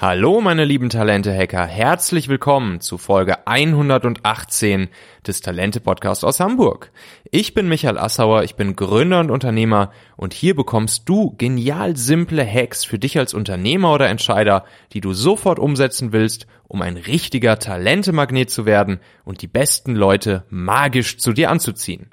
Hallo meine lieben Talente-Hacker, herzlich willkommen zu Folge 118 des Talente-Podcasts aus Hamburg. Ich bin Michael Assauer, ich bin Gründer und Unternehmer und hier bekommst du genial simple Hacks für dich als Unternehmer oder Entscheider, die du sofort umsetzen willst, um ein richtiger Talentemagnet zu werden und die besten Leute magisch zu dir anzuziehen.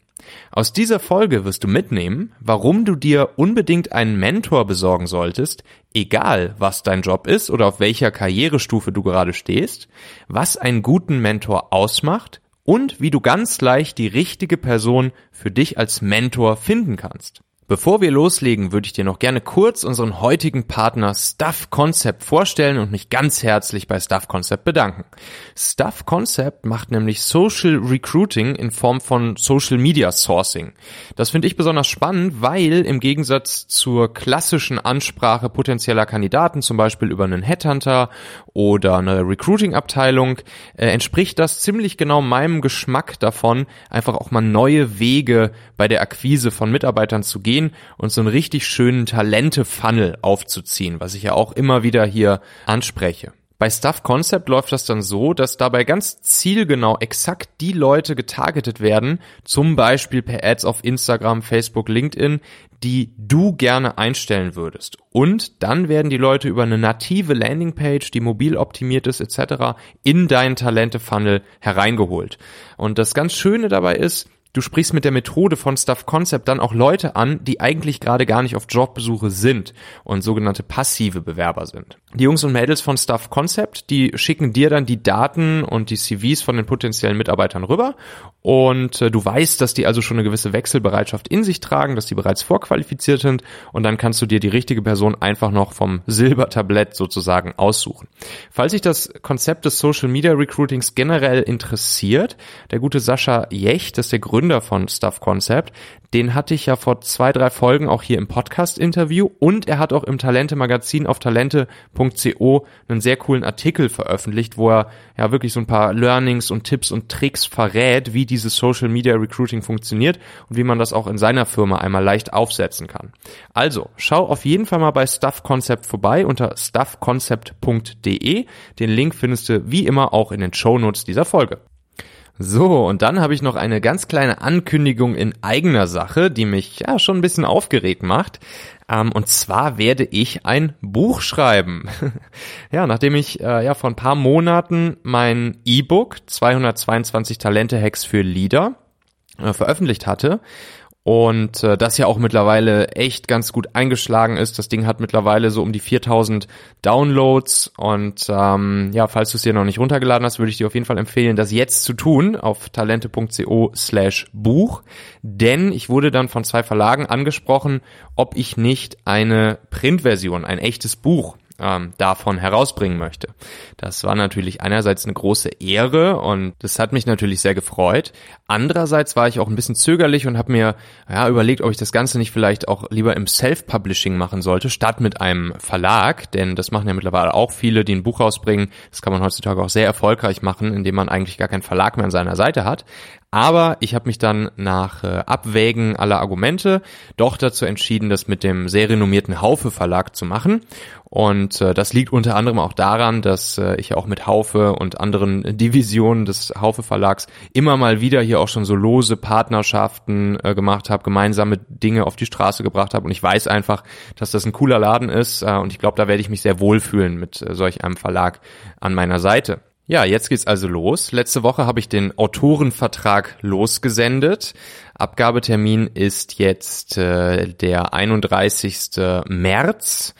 Aus dieser Folge wirst du mitnehmen, warum du dir unbedingt einen Mentor besorgen solltest, egal was dein Job ist oder auf welcher Karrierestufe du gerade stehst, was einen guten Mentor ausmacht und wie du ganz leicht die richtige Person für dich als Mentor finden kannst. Bevor wir loslegen, würde ich dir noch gerne kurz unseren heutigen Partner Stuff Concept vorstellen und mich ganz herzlich bei Stuff Concept bedanken. Stuff Concept macht nämlich Social Recruiting in Form von Social Media Sourcing. Das finde ich besonders spannend, weil im Gegensatz zur klassischen Ansprache potenzieller Kandidaten, zum Beispiel über einen Headhunter oder eine Recruiting-Abteilung, äh, entspricht das ziemlich genau meinem Geschmack davon, einfach auch mal neue Wege bei der Akquise von Mitarbeitern zu gehen gehen und so einen richtig schönen Talente-Funnel aufzuziehen, was ich ja auch immer wieder hier anspreche. Bei Stuff Concept läuft das dann so, dass dabei ganz zielgenau exakt die Leute getargetet werden, zum Beispiel per Ads auf Instagram, Facebook, LinkedIn, die du gerne einstellen würdest. Und dann werden die Leute über eine native Landingpage, die mobil optimiert ist etc., in deinen Talente-Funnel hereingeholt. Und das ganz Schöne dabei ist, du sprichst mit der Methode von Stuff Concept dann auch Leute an, die eigentlich gerade gar nicht auf Jobbesuche sind und sogenannte passive Bewerber sind. Die Jungs und Mädels von Stuff Concept, die schicken dir dann die Daten und die CVs von den potenziellen Mitarbeitern rüber und äh, du weißt, dass die also schon eine gewisse Wechselbereitschaft in sich tragen, dass die bereits vorqualifiziert sind und dann kannst du dir die richtige Person einfach noch vom Silbertablett sozusagen aussuchen. Falls sich das Konzept des Social Media Recruitings generell interessiert, der gute Sascha Jecht, das ist der Gründer Gründer von Stuff Concept, den hatte ich ja vor zwei, drei Folgen auch hier im Podcast-Interview und er hat auch im Talente-Magazin auf talente.co einen sehr coolen Artikel veröffentlicht, wo er ja wirklich so ein paar Learnings und Tipps und Tricks verrät, wie dieses Social Media Recruiting funktioniert und wie man das auch in seiner Firma einmal leicht aufsetzen kann. Also, schau auf jeden Fall mal bei Stuff Concept vorbei unter stuffconcept.de. Den Link findest du wie immer auch in den Show Notes dieser Folge. So, und dann habe ich noch eine ganz kleine Ankündigung in eigener Sache, die mich ja schon ein bisschen aufgeregt macht. Ähm, und zwar werde ich ein Buch schreiben. ja, nachdem ich äh, ja vor ein paar Monaten mein E-Book 222 Talente Hacks für Leader äh, veröffentlicht hatte und äh, das ja auch mittlerweile echt ganz gut eingeschlagen ist. Das Ding hat mittlerweile so um die 4000 Downloads und ähm, ja, falls du es dir noch nicht runtergeladen hast, würde ich dir auf jeden Fall empfehlen, das jetzt zu tun auf talente.co slash Buch, denn ich wurde dann von zwei Verlagen angesprochen, ob ich nicht eine Printversion, ein echtes Buch ähm, davon herausbringen möchte. Das war natürlich einerseits eine große Ehre und das hat mich natürlich sehr gefreut. Andererseits war ich auch ein bisschen zögerlich und habe mir ja, überlegt, ob ich das Ganze nicht vielleicht auch lieber im Self-Publishing machen sollte, statt mit einem Verlag, denn das machen ja mittlerweile auch viele, die ein Buch rausbringen. Das kann man heutzutage auch sehr erfolgreich machen, indem man eigentlich gar keinen Verlag mehr an seiner Seite hat. Aber ich habe mich dann nach äh, Abwägen aller Argumente doch dazu entschieden, das mit dem sehr renommierten Haufe Verlag zu machen. Und äh, das liegt unter anderem auch daran, dass äh, ich auch mit Haufe und anderen Divisionen des Haufe Verlags immer mal wieder hier auch schon so lose Partnerschaften äh, gemacht habe, gemeinsame Dinge auf die Straße gebracht habe. Und ich weiß einfach, dass das ein cooler Laden ist. Äh, und ich glaube, da werde ich mich sehr wohlfühlen mit äh, solch einem Verlag an meiner Seite. Ja, jetzt geht's also los. Letzte Woche habe ich den Autorenvertrag losgesendet. Abgabetermin ist jetzt äh, der 31. März.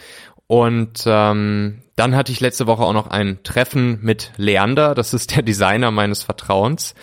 Und ähm, dann hatte ich letzte Woche auch noch ein Treffen mit Leander, das ist der Designer meines Vertrauens.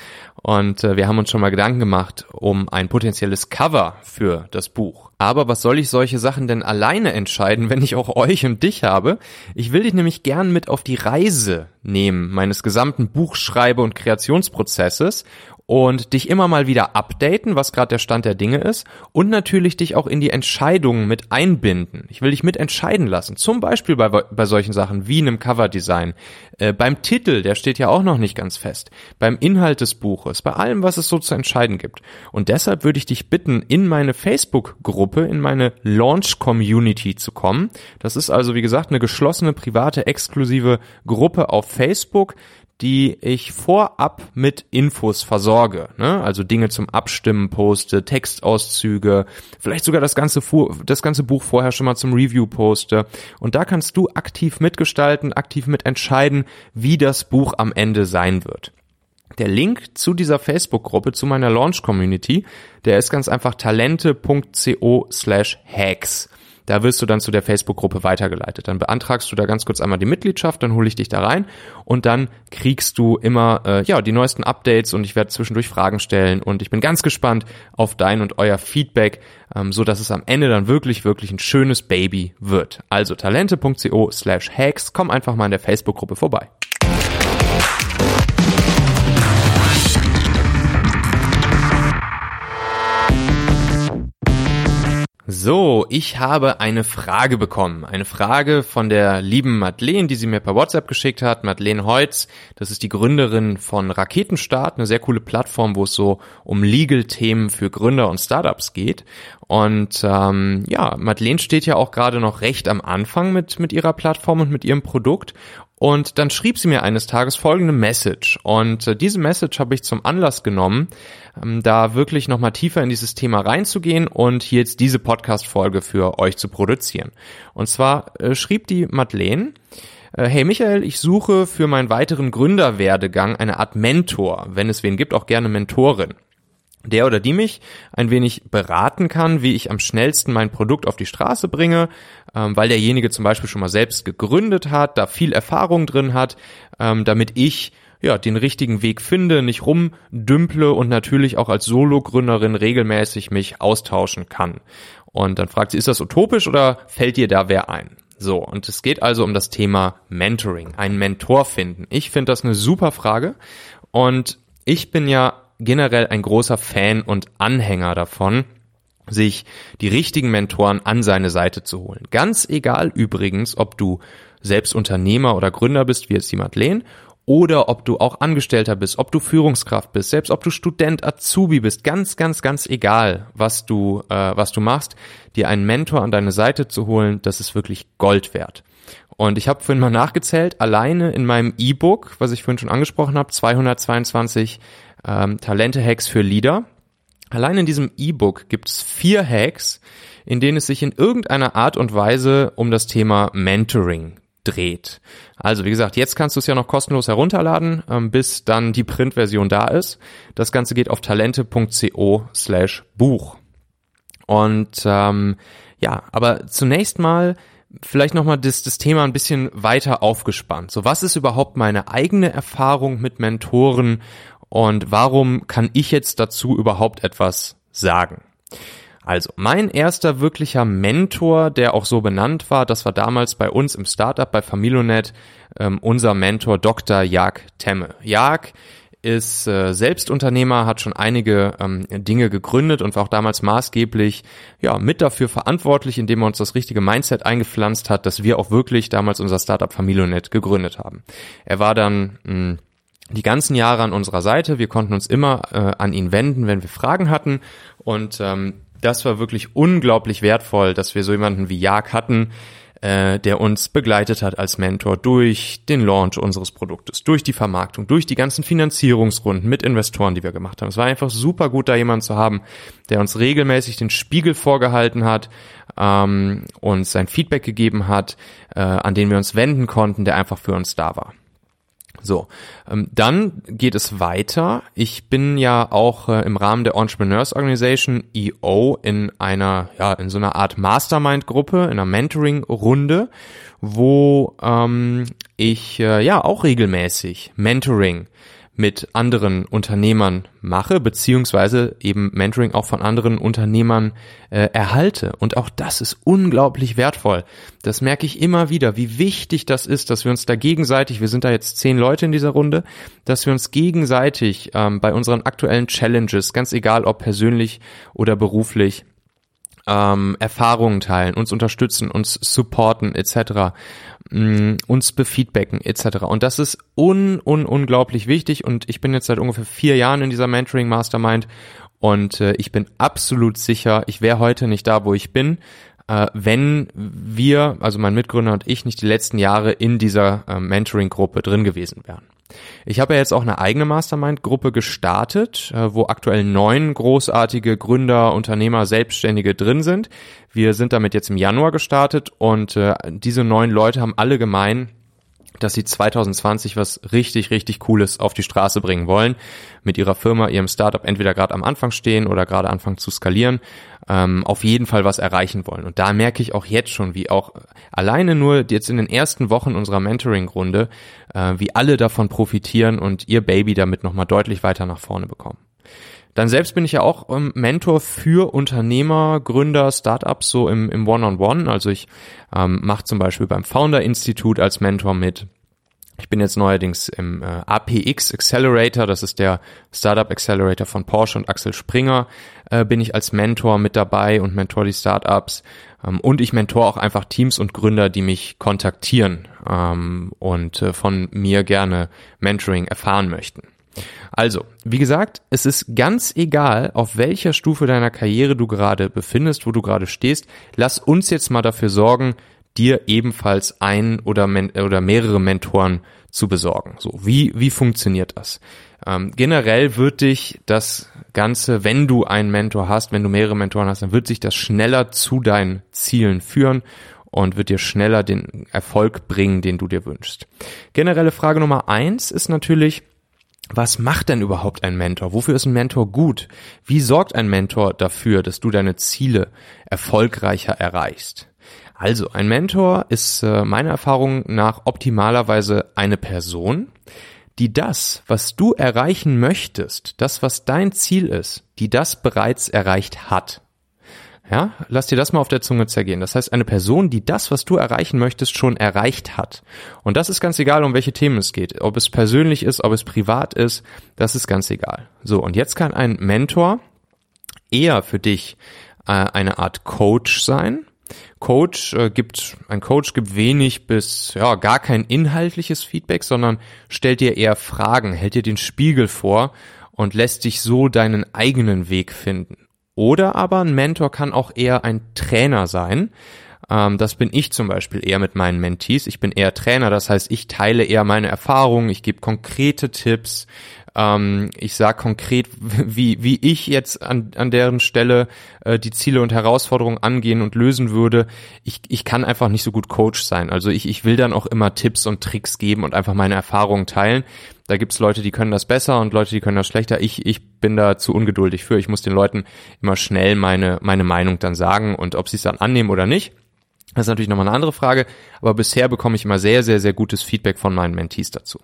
Und äh, wir haben uns schon mal Gedanken gemacht um ein potenzielles Cover für das Buch. Aber was soll ich solche Sachen denn alleine entscheiden, wenn ich auch euch und dich habe? Ich will dich nämlich gern mit auf die Reise nehmen, meines gesamten Buchschreibe- und Kreationsprozesses und dich immer mal wieder updaten, was gerade der Stand der Dinge ist und natürlich dich auch in die Entscheidungen mit einbinden. Ich will dich mit entscheiden lassen, zum Beispiel bei, bei solchen Sachen wie einem Coverdesign, äh, beim Titel, der steht ja auch noch nicht ganz fest, beim Inhalt des Buches, bei allem, was es so zu entscheiden gibt. Und deshalb würde ich dich bitten, in meine Facebook-Gruppe, in meine Launch-Community zu kommen. Das ist also, wie gesagt, eine geschlossene, private, exklusive Gruppe auf Facebook, die ich vorab mit Infos versorge. Ne? Also Dinge zum Abstimmen poste, Textauszüge, vielleicht sogar das ganze, das ganze Buch vorher schon mal zum Review poste. Und da kannst du aktiv mitgestalten, aktiv mitentscheiden, wie das Buch am Ende sein wird. Der Link zu dieser Facebook-Gruppe, zu meiner Launch-Community, der ist ganz einfach talente.co slash hacks. Da wirst du dann zu der Facebook-Gruppe weitergeleitet. Dann beantragst du da ganz kurz einmal die Mitgliedschaft, dann hole ich dich da rein und dann kriegst du immer äh, ja die neuesten Updates und ich werde zwischendurch Fragen stellen und ich bin ganz gespannt auf dein und euer Feedback, ähm, so dass es am Ende dann wirklich wirklich ein schönes Baby wird. Also talente.co/hacks, komm einfach mal in der Facebook-Gruppe vorbei. So, ich habe eine Frage bekommen. Eine Frage von der lieben Madeleine, die sie mir per WhatsApp geschickt hat. Madeleine Heutz, das ist die Gründerin von Raketenstart, eine sehr coole Plattform, wo es so um Legal-Themen für Gründer und Startups geht. Und ähm, ja, Madeleine steht ja auch gerade noch recht am Anfang mit, mit ihrer Plattform und mit ihrem Produkt. Und dann schrieb sie mir eines Tages folgende Message. Und äh, diese Message habe ich zum Anlass genommen, ähm, da wirklich nochmal tiefer in dieses Thema reinzugehen und hier jetzt diese Podcast-Folge für euch zu produzieren. Und zwar äh, schrieb die Madeleine, äh, Hey Michael, ich suche für meinen weiteren Gründerwerdegang eine Art Mentor, wenn es wen gibt, auch gerne Mentorin der oder die mich ein wenig beraten kann, wie ich am schnellsten mein Produkt auf die Straße bringe, ähm, weil derjenige zum Beispiel schon mal selbst gegründet hat, da viel Erfahrung drin hat, ähm, damit ich ja den richtigen Weg finde, nicht rumdümple und natürlich auch als Solo-Gründerin regelmäßig mich austauschen kann. Und dann fragt sie, ist das utopisch oder fällt dir da wer ein? So, und es geht also um das Thema Mentoring, einen Mentor finden. Ich finde das eine super Frage und ich bin ja generell ein großer Fan und Anhänger davon, sich die richtigen Mentoren an seine Seite zu holen. Ganz egal übrigens, ob du selbst Unternehmer oder Gründer bist, wie jetzt die Madeleine, oder ob du auch Angestellter bist, ob du Führungskraft bist, selbst ob du Student, Azubi bist, ganz, ganz, ganz egal, was du, äh, was du machst, dir einen Mentor an deine Seite zu holen, das ist wirklich Gold wert. Und ich habe vorhin mal nachgezählt, alleine in meinem E-Book, was ich vorhin schon angesprochen habe, 222 ähm, Talente-Hacks für Leader. Allein in diesem E-Book gibt es vier Hacks, in denen es sich in irgendeiner Art und Weise um das Thema Mentoring dreht. Also wie gesagt, jetzt kannst du es ja noch kostenlos herunterladen, ähm, bis dann die Printversion da ist. Das Ganze geht auf talente.co slash Buch. Und ähm, ja, aber zunächst mal vielleicht nochmal das, das Thema ein bisschen weiter aufgespannt. So, was ist überhaupt meine eigene Erfahrung mit Mentoren und warum kann ich jetzt dazu überhaupt etwas sagen? Also, mein erster wirklicher Mentor, der auch so benannt war, das war damals bei uns im Startup bei Familonet ähm, unser Mentor Dr. Jag Temme. Jag ist äh, Selbstunternehmer, hat schon einige ähm, Dinge gegründet und war auch damals maßgeblich ja mit dafür verantwortlich, indem er uns das richtige Mindset eingepflanzt hat, dass wir auch wirklich damals unser Startup Familonet gegründet haben. Er war dann mh, die ganzen Jahre an unserer Seite. Wir konnten uns immer äh, an ihn wenden, wenn wir Fragen hatten. Und ähm, das war wirklich unglaublich wertvoll, dass wir so jemanden wie Jag hatten, äh, der uns begleitet hat als Mentor durch den Launch unseres Produktes, durch die Vermarktung, durch die ganzen Finanzierungsrunden mit Investoren, die wir gemacht haben. Es war einfach super gut, da jemanden zu haben, der uns regelmäßig den Spiegel vorgehalten hat, ähm, uns sein Feedback gegeben hat, äh, an den wir uns wenden konnten, der einfach für uns da war. So, ähm, dann geht es weiter. Ich bin ja auch äh, im Rahmen der Entrepreneurs Organization EO in einer, ja, in so einer Art Mastermind-Gruppe, in einer Mentoring-Runde, wo ähm, ich äh, ja auch regelmäßig Mentoring mit anderen Unternehmern mache, beziehungsweise eben Mentoring auch von anderen Unternehmern äh, erhalte. Und auch das ist unglaublich wertvoll. Das merke ich immer wieder, wie wichtig das ist, dass wir uns da gegenseitig, wir sind da jetzt zehn Leute in dieser Runde, dass wir uns gegenseitig ähm, bei unseren aktuellen Challenges, ganz egal ob persönlich oder beruflich, ähm, Erfahrungen teilen, uns unterstützen, uns supporten etc., mh, mm, uns befeedbacken etc. Und das ist un, un unglaublich wichtig und ich bin jetzt seit ungefähr vier Jahren in dieser Mentoring Mastermind und äh, ich bin absolut sicher, ich wäre heute nicht da, wo ich bin, äh, wenn wir, also mein Mitgründer und ich, nicht die letzten Jahre in dieser äh, Mentoring-Gruppe drin gewesen wären. Ich habe ja jetzt auch eine eigene Mastermind-Gruppe gestartet, äh, wo aktuell neun großartige Gründer, Unternehmer, Selbstständige drin sind. Wir sind damit jetzt im Januar gestartet und äh, diese neun Leute haben alle gemein, dass sie 2020 was richtig, richtig Cooles auf die Straße bringen wollen, mit ihrer Firma, ihrem Startup entweder gerade am Anfang stehen oder gerade anfangen zu skalieren, ähm, auf jeden Fall was erreichen wollen. Und da merke ich auch jetzt schon, wie auch alleine nur jetzt in den ersten Wochen unserer Mentoring-Runde, äh, wie alle davon profitieren und ihr Baby damit nochmal deutlich weiter nach vorne bekommen. Dann selbst bin ich ja auch ähm, Mentor für Unternehmer, Gründer, Startups so im, im One-on-One. Also ich ähm, mache zum Beispiel beim Founder Institut als Mentor mit. Ich bin jetzt neuerdings im äh, APX Accelerator, das ist der Startup Accelerator von Porsche und Axel Springer, äh, bin ich als Mentor mit dabei und mentor die Startups. Ähm, und ich mentor auch einfach Teams und Gründer, die mich kontaktieren ähm, und äh, von mir gerne Mentoring erfahren möchten. Also, wie gesagt, es ist ganz egal, auf welcher Stufe deiner Karriere du gerade befindest, wo du gerade stehst. Lass uns jetzt mal dafür sorgen, dir ebenfalls ein oder, oder mehrere Mentoren zu besorgen. So, wie, wie funktioniert das? Ähm, generell wird dich das Ganze, wenn du einen Mentor hast, wenn du mehrere Mentoren hast, dann wird sich das schneller zu deinen Zielen führen und wird dir schneller den Erfolg bringen, den du dir wünschst. Generelle Frage Nummer eins ist natürlich, was macht denn überhaupt ein Mentor? Wofür ist ein Mentor gut? Wie sorgt ein Mentor dafür, dass du deine Ziele erfolgreicher erreichst? Also, ein Mentor ist äh, meiner Erfahrung nach optimalerweise eine Person, die das, was du erreichen möchtest, das, was dein Ziel ist, die das bereits erreicht hat. Ja, lass dir das mal auf der Zunge zergehen. Das heißt, eine Person, die das, was du erreichen möchtest, schon erreicht hat. Und das ist ganz egal, um welche Themen es geht. Ob es persönlich ist, ob es privat ist, das ist ganz egal. So, und jetzt kann ein Mentor eher für dich äh, eine Art Coach sein. Coach äh, gibt, ein Coach gibt wenig bis ja gar kein inhaltliches Feedback, sondern stellt dir eher Fragen, hält dir den Spiegel vor und lässt dich so deinen eigenen Weg finden. Oder aber ein Mentor kann auch eher ein Trainer sein. Ähm, das bin ich zum Beispiel eher mit meinen Mentees. Ich bin eher Trainer, das heißt, ich teile eher meine Erfahrungen, ich gebe konkrete Tipps, ähm, ich sage konkret, wie, wie ich jetzt an, an deren Stelle äh, die Ziele und Herausforderungen angehen und lösen würde. Ich, ich kann einfach nicht so gut Coach sein. Also ich, ich will dann auch immer Tipps und Tricks geben und einfach meine Erfahrungen teilen. Da gibt's Leute, die können das besser und Leute, die können das schlechter. Ich, ich bin da zu ungeduldig für. Ich muss den Leuten immer schnell meine, meine Meinung dann sagen und ob sie es dann annehmen oder nicht. Das ist natürlich nochmal eine andere Frage, aber bisher bekomme ich immer sehr, sehr, sehr gutes Feedback von meinen Mentees dazu.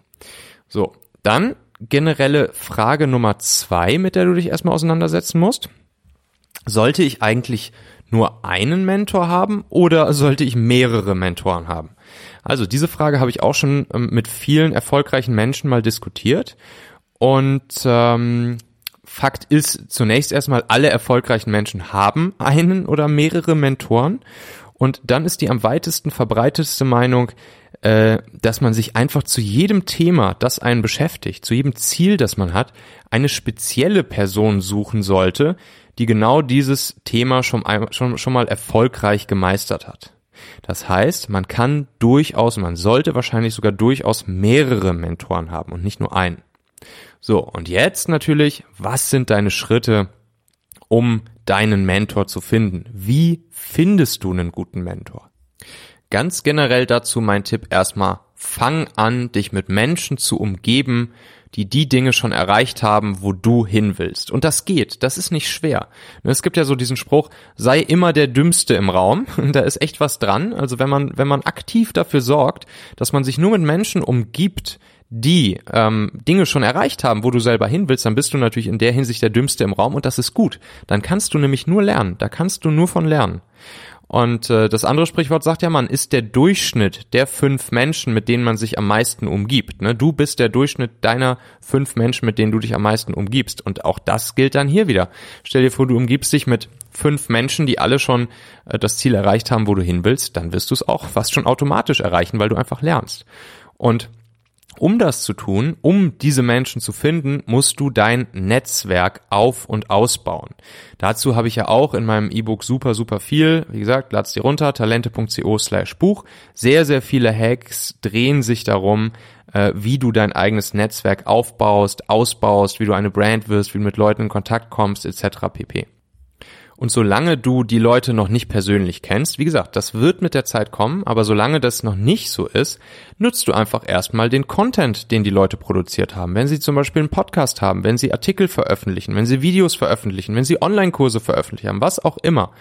So, dann generelle Frage Nummer zwei, mit der du dich erstmal auseinandersetzen musst. Sollte ich eigentlich nur einen Mentor haben oder sollte ich mehrere Mentoren haben? Also diese Frage habe ich auch schon ähm, mit vielen erfolgreichen Menschen mal diskutiert. Und ähm, Fakt ist zunächst erstmal, alle erfolgreichen Menschen haben einen oder mehrere Mentoren. Und dann ist die am weitesten verbreitetste Meinung, äh, dass man sich einfach zu jedem Thema, das einen beschäftigt, zu jedem Ziel, das man hat, eine spezielle Person suchen sollte, die genau dieses Thema schon, schon, schon mal erfolgreich gemeistert hat. Das heißt, man kann durchaus, man sollte wahrscheinlich sogar durchaus mehrere Mentoren haben und nicht nur einen. So, und jetzt natürlich, was sind deine Schritte, um deinen Mentor zu finden? Wie findest du einen guten Mentor? Ganz generell dazu mein Tipp erstmal, fang an, dich mit Menschen zu umgeben, die die Dinge schon erreicht haben, wo du hin willst. Und das geht, das ist nicht schwer. Es gibt ja so diesen Spruch, sei immer der Dümmste im Raum. Da ist echt was dran. Also wenn man, wenn man aktiv dafür sorgt, dass man sich nur mit Menschen umgibt, die ähm, Dinge schon erreicht haben, wo du selber hin willst, dann bist du natürlich in der Hinsicht der Dümmste im Raum und das ist gut. Dann kannst du nämlich nur lernen. Da kannst du nur von lernen. Und äh, das andere Sprichwort sagt ja, man ist der Durchschnitt der fünf Menschen, mit denen man sich am meisten umgibt. Ne? Du bist der Durchschnitt deiner fünf Menschen, mit denen du dich am meisten umgibst. Und auch das gilt dann hier wieder. Stell dir vor, du umgibst dich mit fünf Menschen, die alle schon äh, das Ziel erreicht haben, wo du hin willst, dann wirst du es auch fast schon automatisch erreichen, weil du einfach lernst. Und um das zu tun, um diese Menschen zu finden, musst du dein Netzwerk auf und ausbauen. Dazu habe ich ja auch in meinem E-Book super, super viel. Wie gesagt, lad's dir runter, talente.co slash Buch. Sehr, sehr viele Hacks drehen sich darum, äh, wie du dein eigenes Netzwerk aufbaust, ausbaust, wie du eine Brand wirst, wie du mit Leuten in Kontakt kommst, etc. pp. Und solange du die Leute noch nicht persönlich kennst, wie gesagt, das wird mit der Zeit kommen, aber solange das noch nicht so ist, nutzt du einfach erstmal den Content, den die Leute produziert haben. Wenn sie zum Beispiel einen Podcast haben, wenn sie Artikel veröffentlichen, wenn sie Videos veröffentlichen, wenn sie Online-Kurse veröffentlichen haben, was auch immer.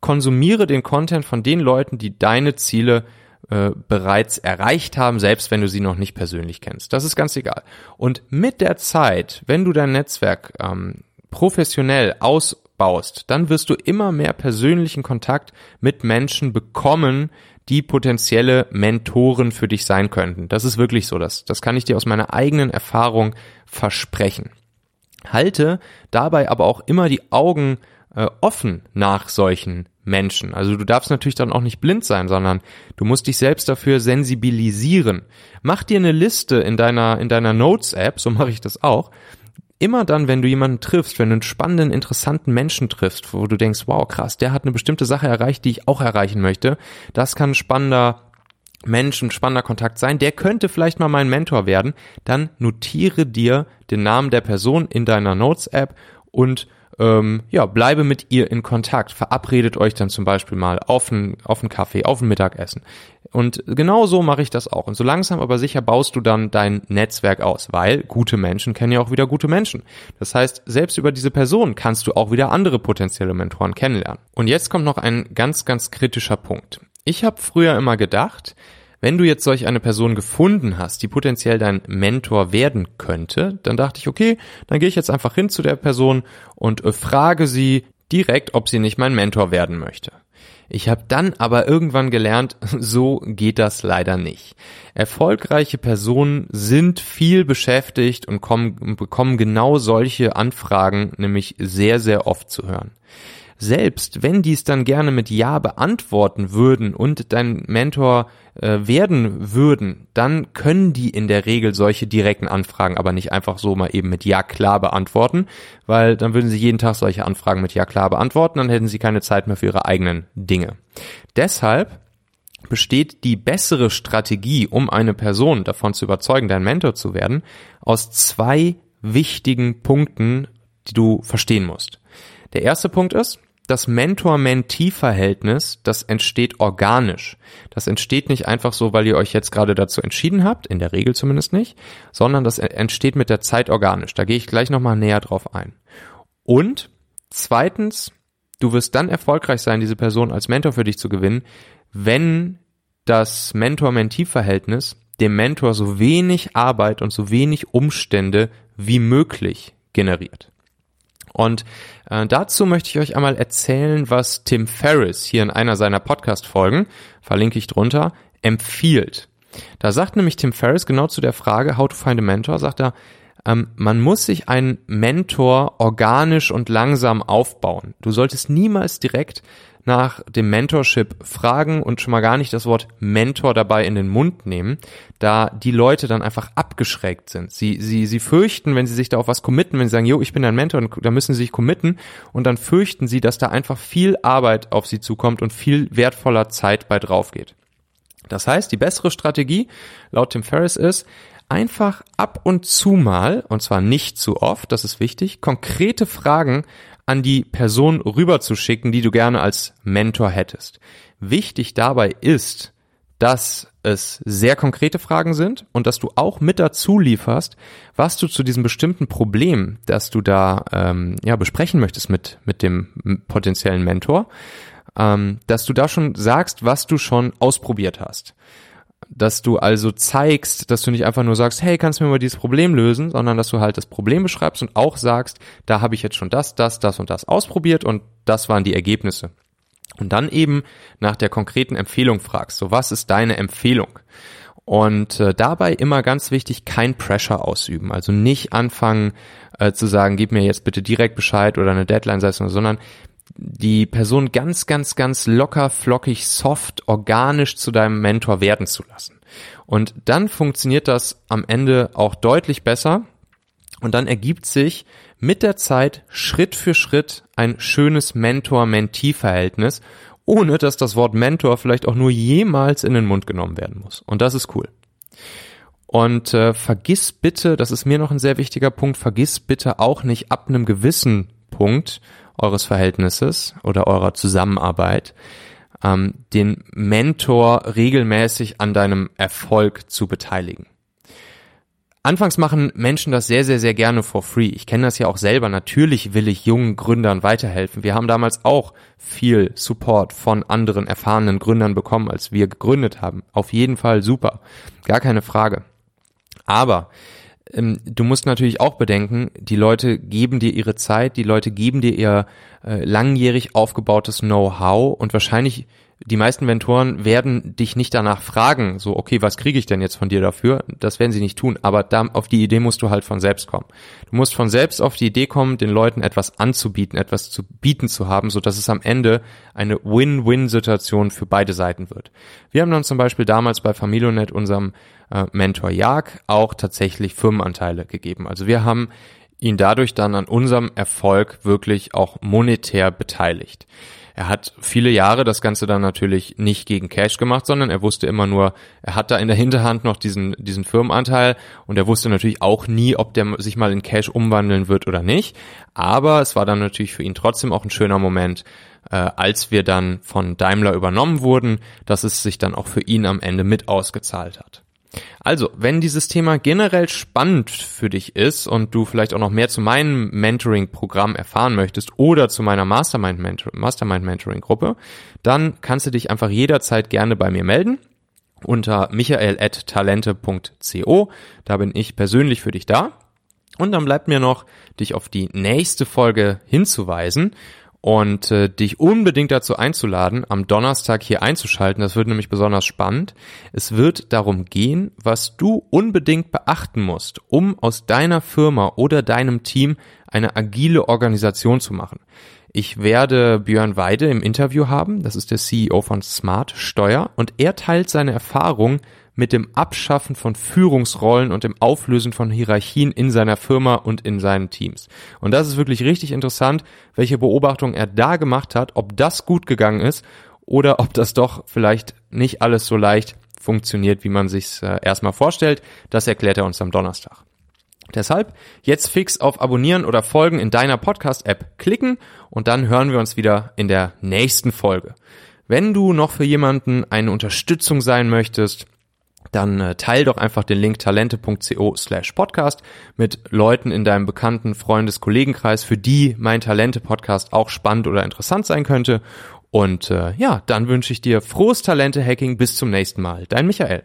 Konsumiere den Content von den Leuten, die deine Ziele äh, bereits erreicht haben, selbst wenn du sie noch nicht persönlich kennst. Das ist ganz egal. Und mit der Zeit, wenn du dein Netzwerk ähm, professionell aus baust, dann wirst du immer mehr persönlichen Kontakt mit Menschen bekommen, die potenzielle Mentoren für dich sein könnten. Das ist wirklich so. Das, das kann ich dir aus meiner eigenen Erfahrung versprechen. Halte dabei aber auch immer die Augen äh, offen nach solchen Menschen. Also du darfst natürlich dann auch nicht blind sein, sondern du musst dich selbst dafür sensibilisieren. Mach dir eine Liste in deiner, in deiner Notes-App, so mache ich das auch, immer dann, wenn du jemanden triffst, wenn du einen spannenden, interessanten Menschen triffst, wo du denkst, wow, krass, der hat eine bestimmte Sache erreicht, die ich auch erreichen möchte, das kann ein spannender Mensch, ein spannender Kontakt sein, der könnte vielleicht mal mein Mentor werden, dann notiere dir den Namen der Person in deiner Notes-App und ähm, ja, bleibe mit ihr in Kontakt. Verabredet euch dann zum Beispiel mal auf einen, auf einen Kaffee, auf ein Mittagessen. Und genau so mache ich das auch. Und so langsam aber sicher baust du dann dein Netzwerk aus, weil gute Menschen kennen ja auch wieder gute Menschen. Das heißt, selbst über diese Person kannst du auch wieder andere potenzielle Mentoren kennenlernen. Und jetzt kommt noch ein ganz, ganz kritischer Punkt. Ich habe früher immer gedacht, wenn du jetzt solch eine Person gefunden hast, die potenziell dein Mentor werden könnte, dann dachte ich, okay, dann gehe ich jetzt einfach hin zu der Person und äh, frage sie direkt, ob sie nicht mein Mentor werden möchte. Ich habe dann aber irgendwann gelernt, so geht das leider nicht. Erfolgreiche Personen sind viel beschäftigt und kommen, bekommen genau solche Anfragen nämlich sehr, sehr oft zu hören selbst wenn die es dann gerne mit Ja beantworten würden und dein Mentor äh, werden würden, dann können die in der Regel solche direkten Anfragen aber nicht einfach so mal eben mit Ja klar beantworten, weil dann würden sie jeden Tag solche Anfragen mit Ja klar beantworten, dann hätten sie keine Zeit mehr für ihre eigenen Dinge. Deshalb besteht die bessere Strategie, um eine Person davon zu überzeugen, dein Mentor zu werden, aus zwei wichtigen Punkten, die du verstehen musst. Der erste Punkt ist, das Mentor-Mentee-Verhältnis, das entsteht organisch. Das entsteht nicht einfach so, weil ihr euch jetzt gerade dazu entschieden habt, in der Regel zumindest nicht, sondern das entsteht mit der Zeit organisch. Da gehe ich gleich nochmal näher drauf ein. Und zweitens, du wirst dann erfolgreich sein, diese Person als Mentor für dich zu gewinnen, wenn das Mentor-Mentee-Verhältnis dem Mentor so wenig Arbeit und so wenig Umstände wie möglich generiert. Und äh, dazu möchte ich euch einmal erzählen, was Tim Ferriss hier in einer seiner Podcast-Folgen, verlinke ich drunter, empfiehlt. Da sagt nämlich Tim Ferriss genau zu der Frage, how to find a mentor, sagt er, ähm, man muss sich einen Mentor organisch und langsam aufbauen. Du solltest niemals direkt nach dem Mentorship fragen und schon mal gar nicht das Wort Mentor dabei in den Mund nehmen, da die Leute dann einfach abgeschreckt sind. Sie, sie, sie fürchten, wenn sie sich da auf was committen, wenn sie sagen, jo, ich bin dein Mentor, da müssen sie sich committen und dann fürchten sie, dass da einfach viel Arbeit auf sie zukommt und viel wertvoller Zeit bei drauf geht. Das heißt, die bessere Strategie laut Tim Ferriss ist, einfach ab und zu mal, und zwar nicht zu oft, das ist wichtig, konkrete Fragen an die Person rüberzuschicken, die du gerne als Mentor hättest. Wichtig dabei ist, dass es sehr konkrete Fragen sind und dass du auch mit dazu lieferst, was du zu diesem bestimmten Problem, das du da ähm, ja besprechen möchtest mit mit dem potenziellen Mentor, ähm, dass du da schon sagst, was du schon ausprobiert hast. Dass du also zeigst, dass du nicht einfach nur sagst, hey, kannst du mir mal dieses Problem lösen, sondern dass du halt das Problem beschreibst und auch sagst, da habe ich jetzt schon das, das, das und das ausprobiert und das waren die Ergebnisse. Und dann eben nach der konkreten Empfehlung fragst, so was ist deine Empfehlung? Und äh, dabei immer ganz wichtig, kein Pressure ausüben. Also nicht anfangen äh, zu sagen, gib mir jetzt bitte direkt Bescheid oder eine Deadline setzen, sondern die Person ganz, ganz, ganz locker, flockig, soft, organisch zu deinem Mentor werden zu lassen. Und dann funktioniert das am Ende auch deutlich besser. Und dann ergibt sich mit der Zeit Schritt für Schritt ein schönes Mentor-Mentee-Verhältnis ohne dass das Wort Mentor vielleicht auch nur jemals in den Mund genommen werden muss. Und das ist cool. Und äh, vergiss bitte, das ist mir noch ein sehr wichtiger Punkt, vergiss bitte auch nicht ab einem gewissen Punkt eures Verhältnisses oder eurer Zusammenarbeit, ähm, den Mentor regelmäßig an deinem Erfolg zu beteiligen. Anfangs machen Menschen das sehr, sehr, sehr gerne for free. Ich kenne das ja auch selber. Natürlich will ich jungen Gründern weiterhelfen. Wir haben damals auch viel Support von anderen erfahrenen Gründern bekommen, als wir gegründet haben. Auf jeden Fall super. Gar keine Frage. Aber ähm, du musst natürlich auch bedenken, die Leute geben dir ihre Zeit, die Leute geben dir ihr äh, langjährig aufgebautes Know-how und wahrscheinlich die meisten Mentoren werden dich nicht danach fragen, so, okay, was kriege ich denn jetzt von dir dafür? Das werden sie nicht tun, aber da, auf die Idee musst du halt von selbst kommen. Du musst von selbst auf die Idee kommen, den Leuten etwas anzubieten, etwas zu bieten zu haben, so dass es am Ende eine Win-Win-Situation für beide Seiten wird. Wir haben dann zum Beispiel damals bei Familionet unserem äh, Mentor Jag auch tatsächlich Firmenanteile gegeben. Also wir haben ihn dadurch dann an unserem Erfolg wirklich auch monetär beteiligt. Er hat viele Jahre das Ganze dann natürlich nicht gegen Cash gemacht, sondern er wusste immer nur, er hat da in der Hinterhand noch diesen, diesen Firmenanteil und er wusste natürlich auch nie, ob der sich mal in Cash umwandeln wird oder nicht. Aber es war dann natürlich für ihn trotzdem auch ein schöner Moment, äh, als wir dann von Daimler übernommen wurden, dass es sich dann auch für ihn am Ende mit ausgezahlt hat. Also, wenn dieses Thema generell spannend für dich ist und du vielleicht auch noch mehr zu meinem Mentoring-Programm erfahren möchtest oder zu meiner Mastermind-Mentoring-Gruppe, dann kannst du dich einfach jederzeit gerne bei mir melden unter michael.talente.co. Da bin ich persönlich für dich da. Und dann bleibt mir noch, dich auf die nächste Folge hinzuweisen und äh, dich unbedingt dazu einzuladen, am Donnerstag hier einzuschalten. Das wird nämlich besonders spannend. Es wird darum gehen, was du unbedingt beachten musst, um aus deiner Firma oder deinem Team eine agile Organisation zu machen. Ich werde Björn Weide im Interview haben, das ist der CEO von Smart Steuer, und er teilt seine Erfahrung mit dem Abschaffen von Führungsrollen und dem Auflösen von Hierarchien in seiner Firma und in seinen Teams. Und das ist wirklich richtig interessant, welche Beobachtung er da gemacht hat, ob das gut gegangen ist oder ob das doch vielleicht nicht alles so leicht funktioniert, wie man sich äh, erstmal vorstellt. Das erklärt er uns am Donnerstag. Deshalb jetzt fix auf Abonnieren oder Folgen in deiner Podcast-App klicken und dann hören wir uns wieder in der nächsten Folge. Wenn du noch für jemanden eine Unterstützung sein möchtest, dann äh, teil doch einfach den Link talente.co slash podcast mit Leuten in deinem bekannten Freundes-, Kollegenkreis, für die mein Talente-Podcast auch spannend oder interessant sein könnte. Und äh, ja, dann wünsche ich dir frohes Talente-Hacking. Bis zum nächsten Mal. Dein Michael.